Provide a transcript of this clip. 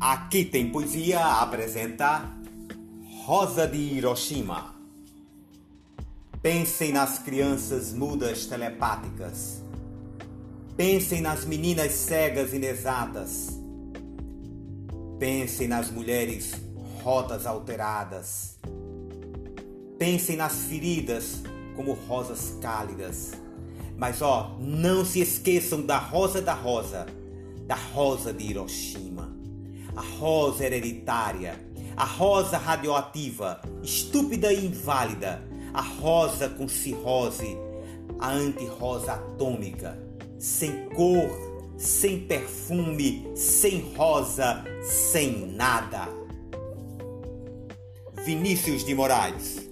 Aqui tem poesia apresenta Rosa de Hiroshima. Pensem nas crianças mudas telepáticas. Pensem nas meninas cegas inexatas. Pensem nas mulheres rotas alteradas. Pensem nas feridas como rosas cálidas. Mas ó, não se esqueçam da rosa da rosa, da rosa de Hiroshima. A rosa hereditária, a rosa radioativa, estúpida e inválida, a rosa com cirrose, a anti-rosa atômica, sem cor, sem perfume, sem rosa, sem nada. Vinícius de Moraes